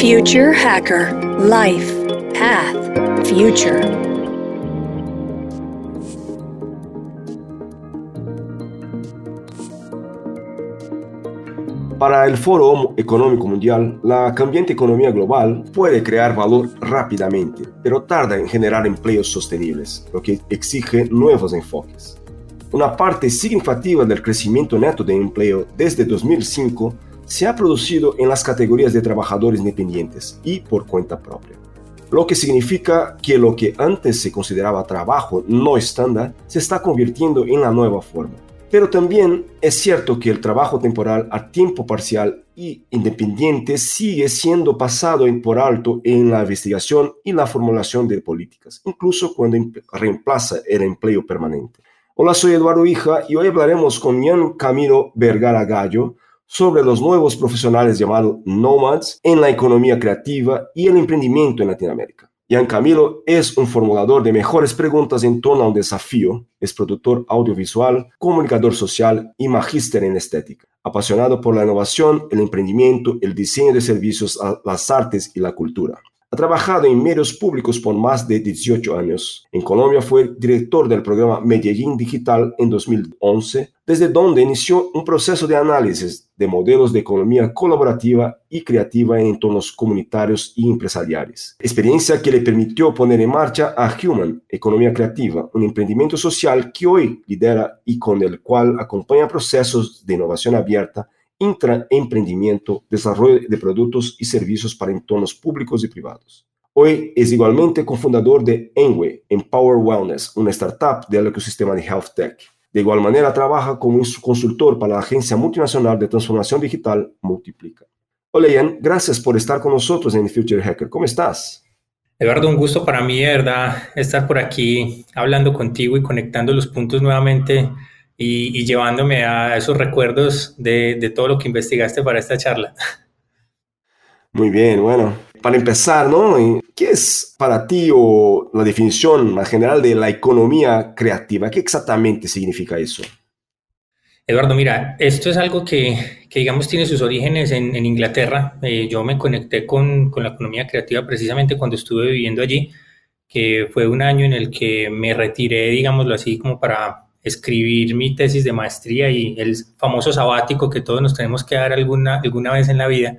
Future Hacker Life Path Future. Para el Foro Económico Mundial, la cambiante economía global puede crear valor rápidamente, pero tarda en generar empleos sostenibles, lo que exige nuevos enfoques. Una parte significativa del crecimiento neto de empleo desde 2005 se ha producido en las categorías de trabajadores independientes y por cuenta propia, lo que significa que lo que antes se consideraba trabajo no estándar se está convirtiendo en la nueva forma. Pero también es cierto que el trabajo temporal a tiempo parcial y independiente sigue siendo pasado por alto en la investigación y la formulación de políticas, incluso cuando reemplaza el empleo permanente. Hola, soy Eduardo Hija y hoy hablaremos con Ian Camilo Vergara Gallo sobre los nuevos profesionales llamados nomads en la economía creativa y el emprendimiento en Latinoamérica. Ian Camilo es un formulador de mejores preguntas en torno a un desafío, es productor audiovisual, comunicador social y magíster en estética. Apasionado por la innovación, el emprendimiento, el diseño de servicios, las artes y la cultura. Ha trabajado en medios públicos por más de 18 años. En Colombia fue director del programa Medellín Digital en 2011, desde donde inició un proceso de análisis de modelos de economía colaborativa y creativa en entornos comunitarios y empresariales. Experiencia que le permitió poner en marcha a Human, Economía Creativa, un emprendimiento social que hoy lidera y con el cual acompaña procesos de innovación abierta intraemprendimiento, desarrollo de productos y servicios para entornos públicos y privados. Hoy es igualmente cofundador de Enwe, Empower Wellness, una startup del ecosistema de Health Tech. De igual manera, trabaja como consultor para la agencia multinacional de transformación digital Multiplica. Hola Ian, gracias por estar con nosotros en Future Hacker. ¿Cómo estás? Eduardo, un gusto para mí, verdad, estar por aquí hablando contigo y conectando los puntos nuevamente y, llevándome a esos recuerdos de, de, todo lo que investigaste para esta charla. Muy bien, bueno, para empezar, ¿no? ¿Qué es para ti o la definición más general de la economía creativa? ¿Qué exactamente significa eso? Eduardo, mira, esto es algo que, que digamos, tiene sus orígenes en, en Inglaterra. Eh, yo me conecté con, con, la economía creativa precisamente cuando estuve viviendo allí, que fue un año en el que me retiré, digámoslo así, como para escribir mi tesis de maestría y el famoso sabático que todos nos tenemos que dar alguna, alguna vez en la vida.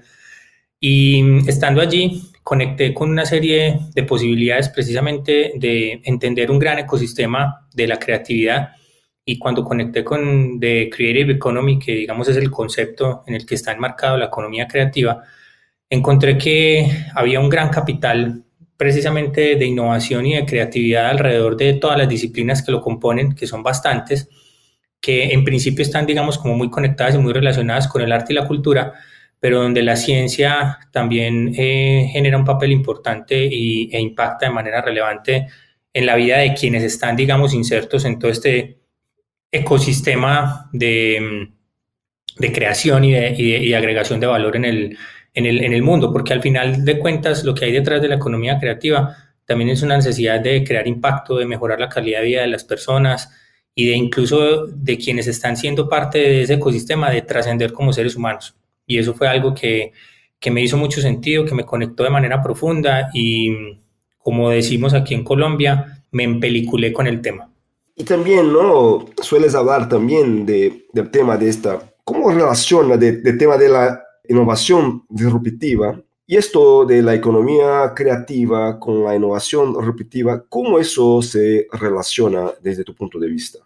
Y estando allí, conecté con una serie de posibilidades precisamente de entender un gran ecosistema de la creatividad. Y cuando conecté con The Creative Economy, que digamos es el concepto en el que está enmarcado la economía creativa, encontré que había un gran capital precisamente de innovación y de creatividad alrededor de todas las disciplinas que lo componen, que son bastantes, que en principio están, digamos, como muy conectadas y muy relacionadas con el arte y la cultura, pero donde la ciencia también eh, genera un papel importante y, e impacta de manera relevante en la vida de quienes están, digamos, insertos en todo este ecosistema de, de creación y de, y de agregación de valor en el, en el, en el mundo, porque al final de cuentas lo que hay detrás de la economía creativa también es una necesidad de crear impacto, de mejorar la calidad de vida de las personas y de incluso de quienes están siendo parte de ese ecosistema, de trascender como seres humanos. Y eso fue algo que, que me hizo mucho sentido, que me conectó de manera profunda y, como decimos aquí en Colombia, me empeliculé con el tema. Y también, ¿no? Sueles hablar también de, del tema de esta, ¿cómo relaciona del de tema de la innovación disruptiva. Y esto de la economía creativa con la innovación disruptiva, ¿cómo eso se relaciona desde tu punto de vista?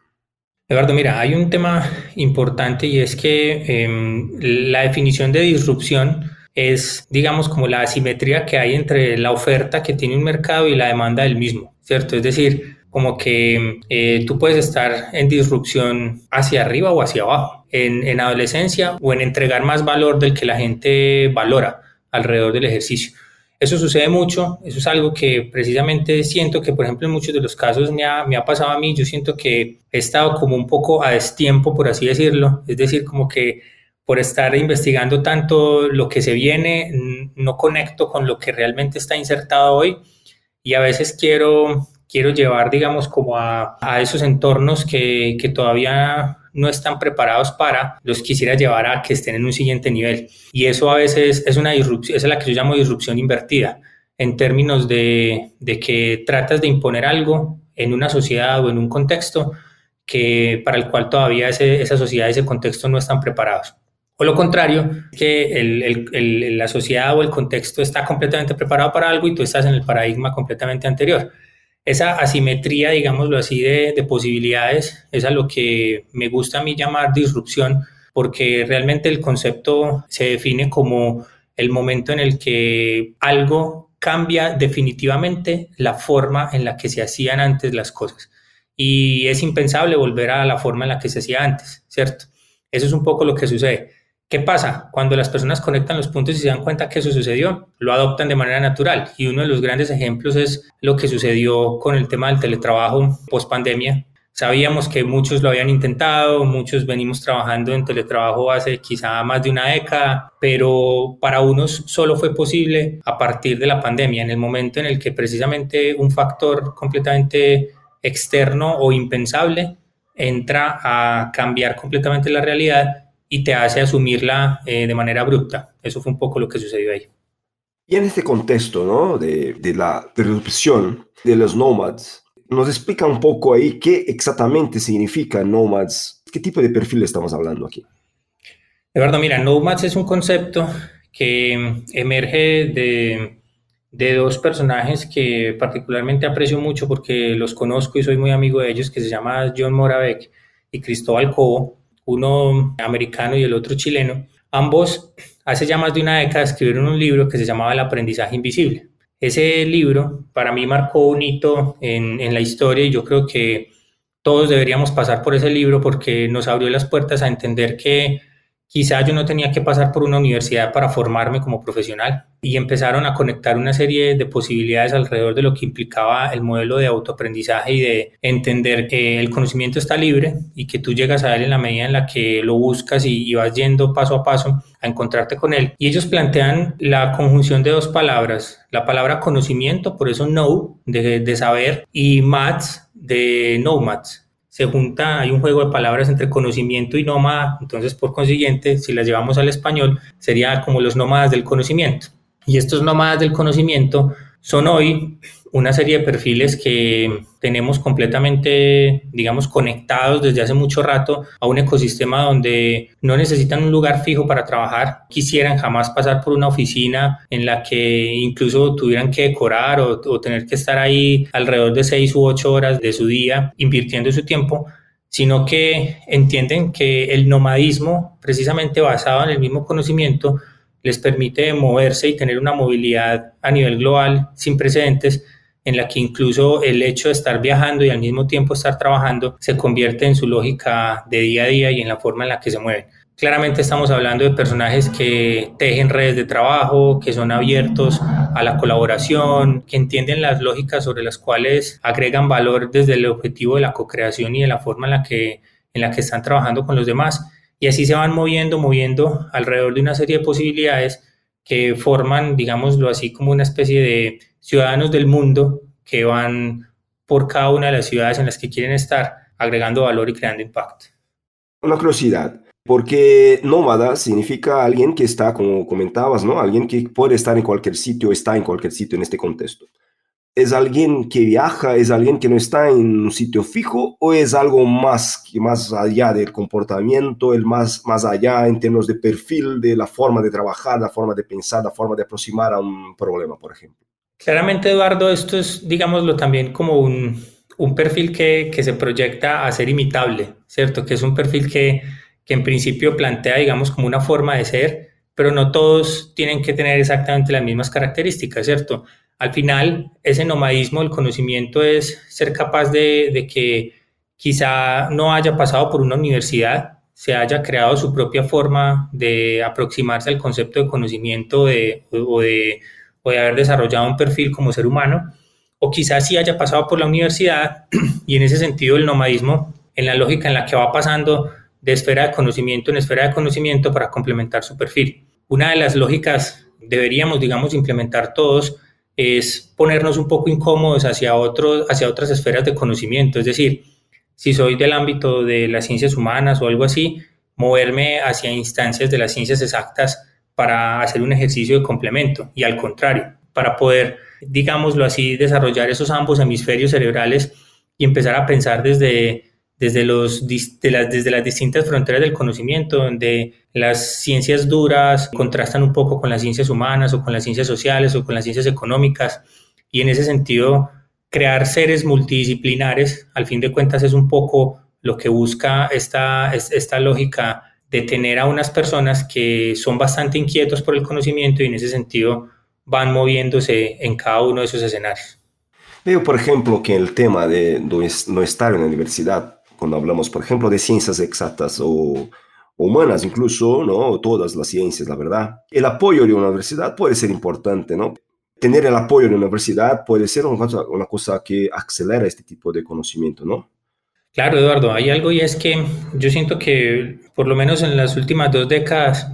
Eduardo, mira, hay un tema importante y es que em, la definición de disrupción es, digamos, como la asimetría que hay entre la oferta que tiene un mercado y la demanda del mismo, ¿cierto? Es decir, como que eh, tú puedes estar en disrupción hacia arriba o hacia abajo, en, en, adolescencia o en entregar más valor del que la gente valora alrededor del ejercicio. Eso sucede mucho, eso es algo que precisamente siento que, por ejemplo, en muchos de los casos me ha, me ha pasado a mí, yo siento que he estado como un poco a destiempo, por así decirlo, es decir, como que por estar investigando tanto lo que se viene, no conecto con lo que realmente está insertado hoy. Y a veces quiero quiero llevar, digamos, como a, a esos entornos que, que todavía no están preparados para, los quisiera llevar a que estén en un siguiente nivel. Y eso a veces es una disrupción, es la que yo llamo disrupción invertida, en términos de, de que tratas de imponer algo en una sociedad o en un contexto que para el cual todavía esa sociedad ese contexto no están preparados. O lo contrario, que el, la sociedad o el contexto está completamente preparado para algo y tú estás en el paradigma completamente anterior. Esa asimetría, digámoslo así, de, de posibilidades es a lo que me gusta a mí llamar disrupción, porque realmente el concepto se define como el momento en el que algo cambia definitivamente la forma en la que se hacían antes las cosas. Y es impensable volver a la forma en la que se hacía antes, ¿cierto? Eso es un poco lo que sucede. ¿Qué pasa? Cuando las personas conectan los puntos y se dan cuenta que eso sucedió, lo adoptan de manera natural. Y uno de los grandes ejemplos es lo que sucedió con el tema del teletrabajo post pandemia. Sabíamos que muchos lo habían intentado, muchos venimos trabajando en teletrabajo hace quizá más de una década, pero para unos solo fue posible a partir de la pandemia, en el momento en el que precisamente un factor completamente externo o impensable entra a cambiar completamente la realidad y te hace asumirla eh, de manera abrupta. Eso fue un poco lo que sucedió ahí. Y en este contexto ¿no? de, de la disrupción de los nomads, nos explica un poco ahí qué exactamente significa nomads, qué tipo de perfil estamos hablando aquí. Eduardo, mira, nomads es un concepto que emerge de, de dos personajes que particularmente aprecio mucho porque los conozco y soy muy amigo de ellos, que se llama John Moravec y Cristóbal Cobo uno americano y el otro chileno, ambos hace ya más de una década escribieron un libro que se llamaba El aprendizaje invisible. Ese libro para mí marcó un hito en, en la historia y yo creo que todos deberíamos pasar por ese libro porque nos abrió las puertas a entender que Quizá yo no tenía que pasar por una universidad para formarme como profesional y empezaron a conectar una serie de posibilidades alrededor de lo que implicaba el modelo de autoaprendizaje y de entender que el conocimiento está libre y que tú llegas a él en la medida en la que lo buscas y, vas yendo paso a paso a encontrarte con él. Y ellos plantean la conjunción de dos palabras, la palabra conocimiento, por eso know, de, de saber, y maths, de nomads, se junta, hay un juego de palabras entre conocimiento y nómada, entonces por consiguiente, si las llevamos al español, sería como los nómadas del conocimiento. Y estos nómadas del conocimiento son hoy una serie de perfiles que tenemos completamente, digamos, conectados desde hace mucho rato a un ecosistema donde no necesitan un lugar fijo para trabajar, quisieran jamás pasar por una oficina en la que incluso tuvieran que decorar o, tener que estar ahí alrededor de seis u ocho horas de su día invirtiendo su tiempo, sino que entienden que el nomadismo, precisamente basado en el mismo conocimiento, les permite moverse y tener una movilidad a nivel global sin precedentes en la que incluso el hecho de estar viajando y al mismo tiempo estar trabajando se convierte en su lógica de día a día y en la forma en la que se mueven. Claramente estamos hablando de personajes que tejen redes de trabajo, que son abiertos a la colaboración, que entienden las lógicas sobre las cuales agregan valor desde el objetivo de la co-creación y de la forma en la que, en la que están trabajando con los demás. Y así se van moviendo, moviendo alrededor de una serie de posibilidades que forman, digámoslo así, como una especie de ciudadanos del mundo que van por cada una de las ciudades en las que quieren estar, agregando valor y creando impacto. Una curiosidad, porque nómada significa alguien que está, como comentabas, ¿no? Alguien que puede estar en cualquier sitio, está en cualquier sitio en este contexto. ¿Es alguien que viaja, es alguien que no está en un sitio fijo o es algo más, más allá del comportamiento, el más, más allá en términos de perfil, de la forma de trabajar, la forma de pensar, la forma de aproximar a un problema, por ejemplo? Claramente, Eduardo, esto es, digámoslo también, como un, un perfil que, que, se proyecta a ser imitable, ¿cierto? Que es un perfil que, que en principio plantea, digamos, como una forma de ser, pero no todos tienen que tener exactamente las mismas características, ¿cierto? Al final, ese nomadismo del conocimiento es ser capaz de, de que quizá no haya pasado por una universidad, se haya creado su propia forma de aproximarse al concepto de conocimiento de, o de puede haber desarrollado un perfil como ser humano, o quizás sí haya pasado por la universidad y en ese sentido el nomadismo, en la lógica en la que va pasando de esfera de conocimiento en esfera de conocimiento para complementar su perfil. Una de las lógicas deberíamos, digamos, implementar todos es ponernos un poco incómodos hacia, otros, hacia otras esferas de conocimiento. Es decir, si soy del ámbito de las ciencias humanas o algo así, moverme hacia instancias de las ciencias exactas para hacer un ejercicio de complemento y al contrario, para poder, digámoslo así, desarrollar esos ambos hemisferios cerebrales y empezar a pensar desde, desde, los, las, desde las distintas fronteras del conocimiento, donde las ciencias duras contrastan un poco con las ciencias humanas o con las ciencias sociales o con las ciencias económicas y en ese sentido crear seres multidisciplinares, al fin de cuentas, es un poco lo que busca esta, esta lógica de tener a unas personas que son bastante inquietos por el conocimiento y en ese sentido van moviéndose en cada uno de esos escenarios. Veo, por ejemplo, que el tema de no estar en la universidad, cuando hablamos, por ejemplo, de ciencias exactas o humanas incluso, ¿no? Todas las ciencias, la verdad. El apoyo de una universidad puede ser importante, ¿no? tener el apoyo de la universidad puede ser una cosa, que acelera este tipo de conocimiento, ¿no? Claro, Eduardo, hay algo y es que yo siento que por lo menos en las últimas dos décadas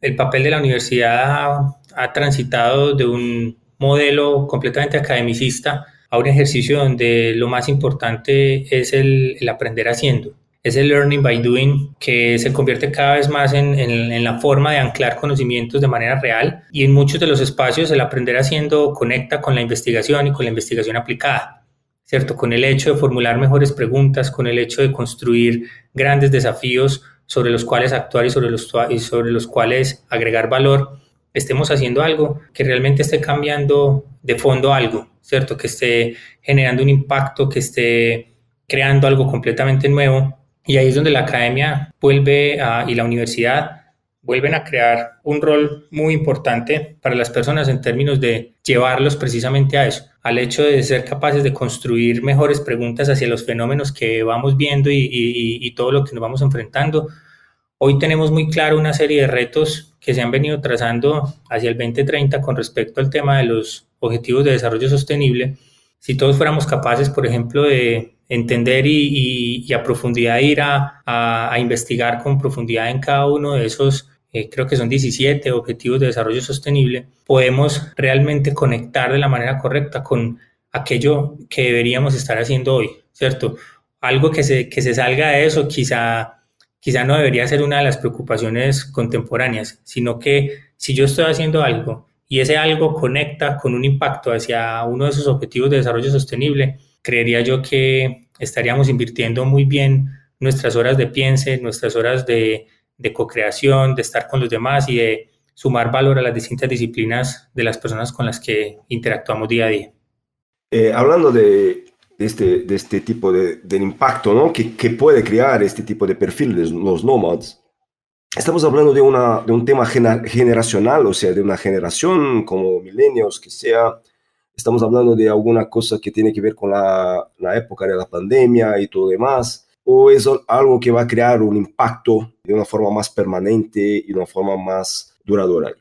el papel de la universidad ha, transitado de un modelo completamente academicista a un ejercicio donde lo más importante es el aprender haciendo es el learning by doing que se convierte cada vez más en, en, la forma de anclar conocimientos de manera real y en muchos de los espacios el aprender haciendo conecta con la investigación y con la investigación aplicada, ¿cierto? Con el hecho de formular mejores preguntas, con el hecho de construir grandes desafíos sobre los cuales actuar y sobre los, y sobre los cuales agregar valor, estemos haciendo algo que realmente esté cambiando de fondo algo, ¿cierto? Que esté generando un impacto, que esté creando algo completamente nuevo y ahí es donde la academia vuelve a, y la universidad vuelven a crear un rol muy importante para las personas en términos de llevarlos precisamente a eso, al hecho de ser capaces de construir mejores preguntas hacia los fenómenos que vamos viendo y, y, todo lo que nos vamos enfrentando. Hoy tenemos muy claro una serie de retos que se han venido trazando hacia el 2030 con respecto al tema de los objetivos de desarrollo sostenible. Si todos fuéramos capaces, por ejemplo, de entender y, a profundidad ir a, investigar con profundidad en cada uno de esos, eh, creo que son 17 objetivos de desarrollo sostenible, podemos realmente conectar de la manera correcta con aquello que deberíamos estar haciendo hoy, ¿cierto? Algo que se, que se salga de eso quizá, quizá no debería ser una de las preocupaciones contemporáneas, sino que si yo estoy haciendo algo y ese algo conecta con un impacto hacia uno de esos objetivos de desarrollo sostenible, creería yo que estaríamos invirtiendo muy bien nuestras horas de piense, nuestras horas de, de co-creación, de estar con los demás y de sumar valor a las distintas disciplinas de las personas con las que interactuamos día a día. Eh, hablando de, este, de este tipo de, del impacto ¿no? que, que, puede crear este tipo de perfil de los nomads, estamos hablando de, una, de un tema generacional, o sea, de una generación como milenios que sea estamos hablando de alguna cosa que tiene que ver con la, la época de la pandemia y todo demás, o es algo que va a crear un impacto de una forma más permanente y de una forma más duradera.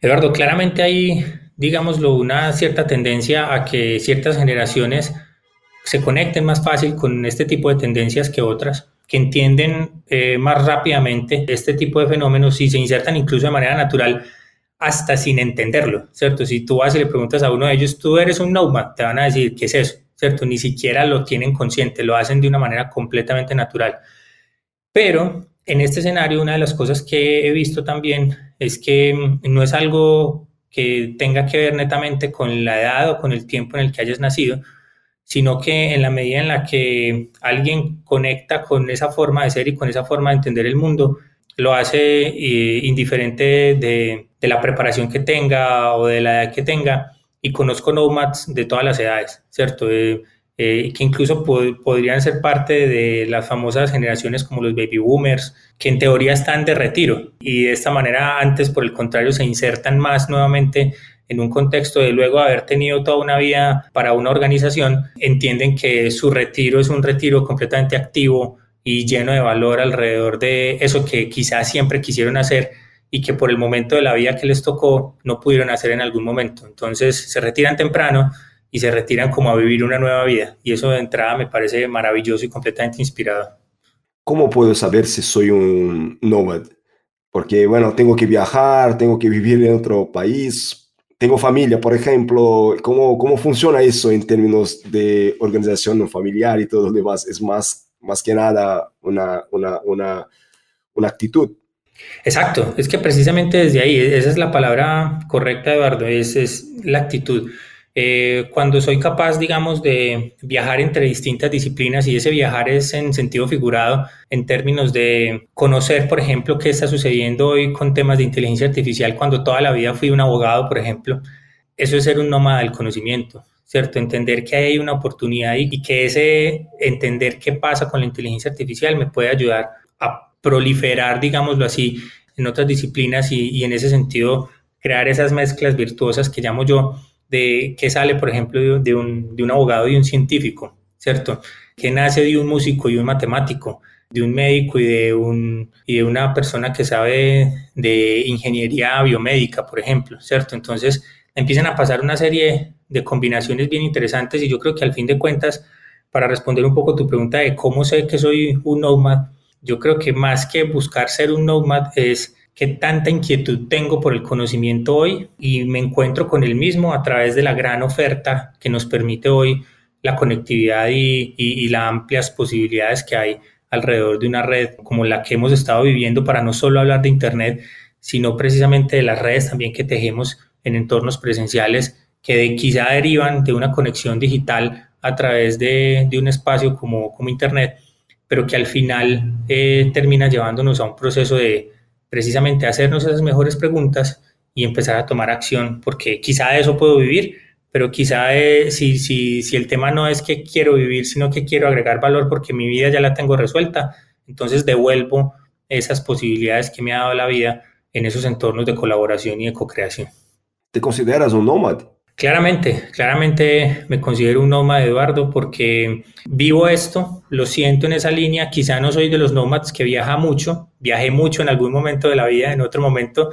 Eduardo, claramente hay, digámoslo, una cierta tendencia a que ciertas generaciones se conecten más fácil con este tipo de tendencias que otras, que entienden eh, más rápidamente este tipo de fenómenos y se insertan incluso de manera natural hasta sin entenderlo, ¿cierto? Si tú vas y le preguntas a uno de ellos, tú eres un nomad, te van a decir, ¿qué es eso? ¿Cierto? Ni siquiera lo tienen consciente, lo hacen de una manera completamente natural. Pero en este escenario, una de las cosas que he visto también es que mm, no es algo que tenga que ver netamente con la edad o con el tiempo en el que hayas nacido, sino que en la medida en la que alguien conecta con esa forma de ser y con esa forma de entender el mundo, lo hace eh, indiferente de, la preparación que tenga o de la edad que tenga. Y conozco nomads de todas las edades, ¿cierto? Eh, eh, que incluso podrían ser parte de las famosas generaciones como los baby boomers, que en teoría están de retiro y de esta manera antes, por el contrario, se insertan más nuevamente en un contexto de luego haber tenido toda una vida para una organización, entienden que su retiro es un retiro completamente activo, y lleno de valor alrededor de eso que quizás siempre quisieron hacer y que por el momento de la vida que les tocó no pudieron hacer en algún momento. Entonces se retiran temprano y se retiran como a vivir una nueva vida. Y eso de entrada me parece maravilloso y completamente inspirador. ¿Cómo puedo saber si soy un nómada? Porque, bueno, tengo que viajar, tengo que vivir en otro país. Tengo familia, por ejemplo, ¿cómo, ¿cómo funciona eso en términos de organización familiar y todo lo demás? Es más, más que nada una, una, una, una actitud. Exacto, es que precisamente desde ahí, esa es la palabra correcta, Eduardo, es, es la actitud. Eh, cuando soy capaz, digamos, de viajar entre distintas disciplinas y ese viajar es en sentido figurado en términos de conocer, por ejemplo, qué está sucediendo hoy con temas de inteligencia artificial cuando toda la vida fui un abogado, por ejemplo, eso es ser un nómada del conocimiento, ¿cierto? Entender que hay una oportunidad y, y que ese entender qué pasa con la inteligencia artificial me puede ayudar a proliferar, digámoslo así, en otras disciplinas y, y en ese sentido crear esas mezclas virtuosas que llamo yo de qué sale, por ejemplo, de un, de un abogado y un científico, ¿cierto? Que nace de un músico y un matemático, de un médico y de, un, y de una persona que sabe de ingeniería biomédica, por ejemplo, ¿cierto? Entonces empiezan a pasar una serie de combinaciones bien interesantes y yo creo que al fin de cuentas, para responder un poco tu pregunta de cómo sé que soy un nomad, yo creo que más que buscar ser un nomad es qué tanta inquietud tengo por el conocimiento hoy y me encuentro con el mismo a través de la gran oferta que nos permite hoy la conectividad y, y, las amplias posibilidades que hay alrededor de una red como la que hemos estado viviendo para no solo hablar de Internet, sino precisamente de las redes también que tejemos en entornos presenciales que de, quizá derivan de una conexión digital a través de, de un espacio como, como Internet, pero que al final eh, termina llevándonos a un proceso de, precisamente hacernos esas mejores preguntas y empezar a tomar acción, porque quizá eso puedo vivir, pero quizá si, si, si el tema no es que quiero vivir, sino que quiero agregar valor porque mi vida ya la tengo resuelta, entonces devuelvo esas posibilidades que me ha dado la vida en esos entornos de colaboración y de co-creación. ¿Te consideras un nómada? Claramente, claramente me considero un nómada, Eduardo, porque vivo esto, lo siento en esa línea, quizá no soy de los nómadas que viaja mucho, viajé mucho en algún momento de la vida, en otro momento,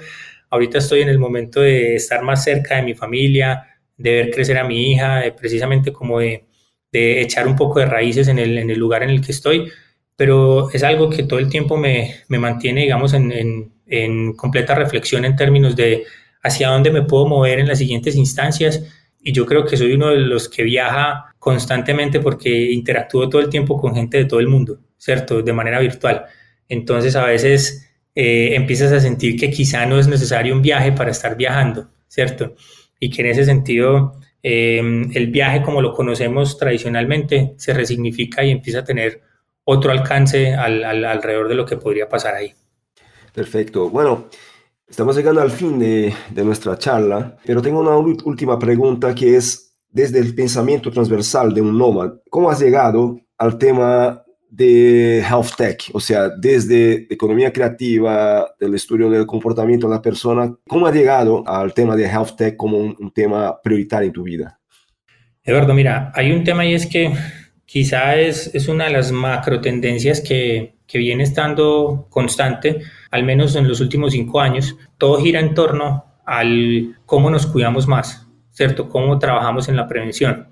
ahorita estoy en el momento de estar más cerca de mi familia, de ver crecer a mi hija, precisamente como de, echar un poco de raíces en el, lugar en el que estoy, pero es algo que todo el tiempo me, mantiene, digamos, en completa reflexión en términos de hacia dónde me puedo mover en las siguientes instancias. Y yo creo que soy uno de los que viaja constantemente porque interactúo todo el tiempo con gente de todo el mundo, ¿cierto? De manera virtual. Entonces a veces eh, empiezas a sentir que quizá no es necesario un viaje para estar viajando, ¿cierto? Y que en ese sentido em, el viaje como lo conocemos tradicionalmente se resignifica y empieza a tener otro alcance alrededor de lo que podría pasar ahí. Perfecto. Bueno, Estamos llegando al fin de, nuestra charla, pero tengo una última pregunta que es, desde el pensamiento transversal de un nómada, ¿cómo has llegado al tema de health tech? O sea, desde economía creativa, del estudio del comportamiento de la persona, ¿cómo has llegado al tema de health tech como un, tema prioritario en tu vida? Eduardo, mira, hay un tema y es que quizá es, es una de las macro tendencias que, que viene estando constante al menos en los últimos cinco años, todo gira en torno al cómo nos cuidamos más, ¿cierto? Cómo trabajamos en la prevención.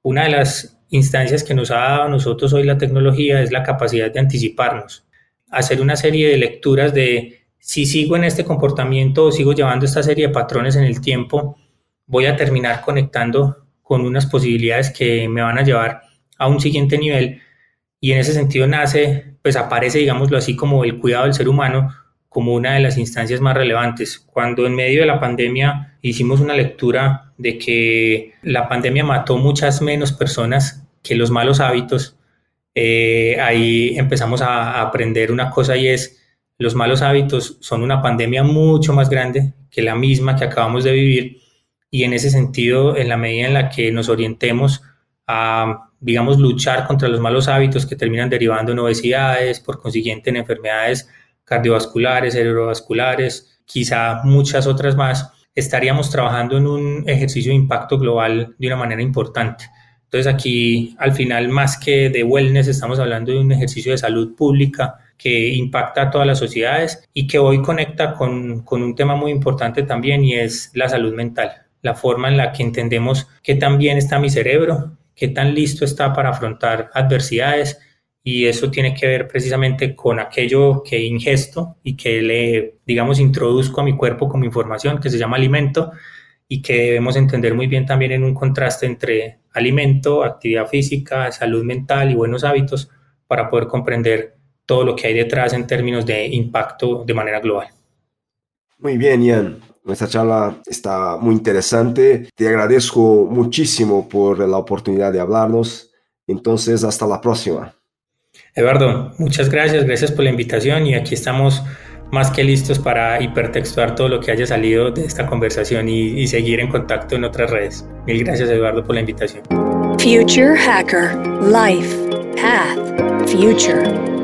Una de las instancias que nos ha dado a nosotros hoy la tecnología es la capacidad de anticiparnos, hacer una serie de lecturas de si sigo en este comportamiento o sigo llevando esta serie de patrones en el tiempo, voy a terminar conectando con unas posibilidades que me van a llevar a un siguiente nivel y en ese sentido nace, pues aparece, digámoslo así, como el cuidado del ser humano como una de las instancias más relevantes. Cuando en medio de la pandemia hicimos una lectura de que la pandemia mató muchas menos personas que los malos hábitos, eh, ahí empezamos a, aprender una cosa y es, los malos hábitos son una pandemia mucho más grande que la misma que acabamos de vivir y en ese sentido, en la medida en la que nos orientemos a, digamos, luchar contra los malos hábitos que terminan derivando en obesidades, por consiguiente en enfermedades cardiovasculares, cerebrovasculares, quizá muchas otras más, estaríamos trabajando en un ejercicio de impacto global de una manera importante. Entonces aquí al final más que de wellness estamos hablando de un ejercicio de salud pública que impacta a todas las sociedades y que hoy conecta con, con un tema muy importante también y es la salud mental, la forma en la que entendemos qué tan bien está mi cerebro, qué tan listo está para afrontar adversidades y eso tiene que ver precisamente con aquello que ingesto y que le, digamos, introduzco a mi cuerpo como información, que se llama alimento, y que debemos entender muy bien también en un contraste entre alimento, actividad física, salud mental y buenos hábitos para poder comprender todo lo que hay detrás en términos de impacto de manera global. Muy bien, Ian. Nuestra charla está muy interesante. Te agradezco muchísimo por la oportunidad de hablarnos. Entonces, hasta la próxima. Eduardo, muchas gracias. Gracias por la invitación y aquí estamos más que listos para hipertextuar todo lo que haya salido de esta conversación y, y seguir en contacto en otras redes. Mil gracias, Eduardo, por la invitación. Future Hacker Life Path Future.